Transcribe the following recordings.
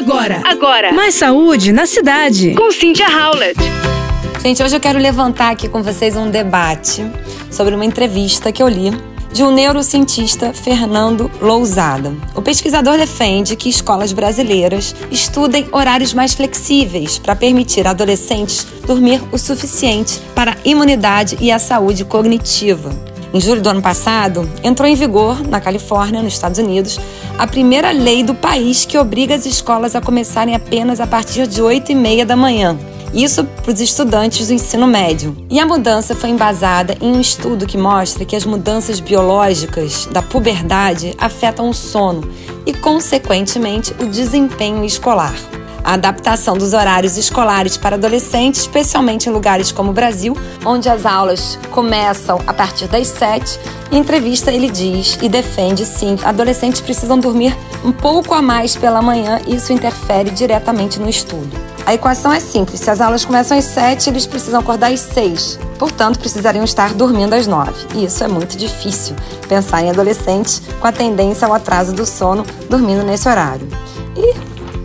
Agora, agora. Mais saúde na cidade. Com Cynthia Howlett. Gente, hoje eu quero levantar aqui com vocês um debate sobre uma entrevista que eu li de um neurocientista, Fernando Lousada. O pesquisador defende que escolas brasileiras estudem horários mais flexíveis para permitir a adolescentes dormir o suficiente para a imunidade e a saúde cognitiva. Em julho do ano passado, entrou em vigor, na Califórnia, nos Estados Unidos, a primeira lei do país que obriga as escolas a começarem apenas a partir de 8 e meia da manhã. Isso para os estudantes do ensino médio. E a mudança foi embasada em um estudo que mostra que as mudanças biológicas da puberdade afetam o sono e, consequentemente, o desempenho escolar. A adaptação dos horários escolares para adolescentes, especialmente em lugares como o Brasil, onde as aulas começam a partir das 7. Em entrevista, ele diz e defende sim, adolescentes precisam dormir um pouco a mais pela manhã e isso interfere diretamente no estudo. A equação é simples: se as aulas começam às 7, eles precisam acordar às 6. Portanto, precisariam estar dormindo às 9. E isso é muito difícil pensar em adolescentes com a tendência ao atraso do sono dormindo nesse horário.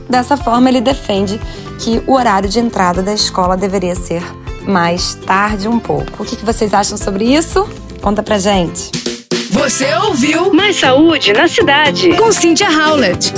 Dessa forma, ele defende que o horário de entrada da escola deveria ser mais tarde um pouco. O que vocês acham sobre isso? Conta pra gente. Você ouviu Mais saúde na cidade. Com Cynthia Howlett.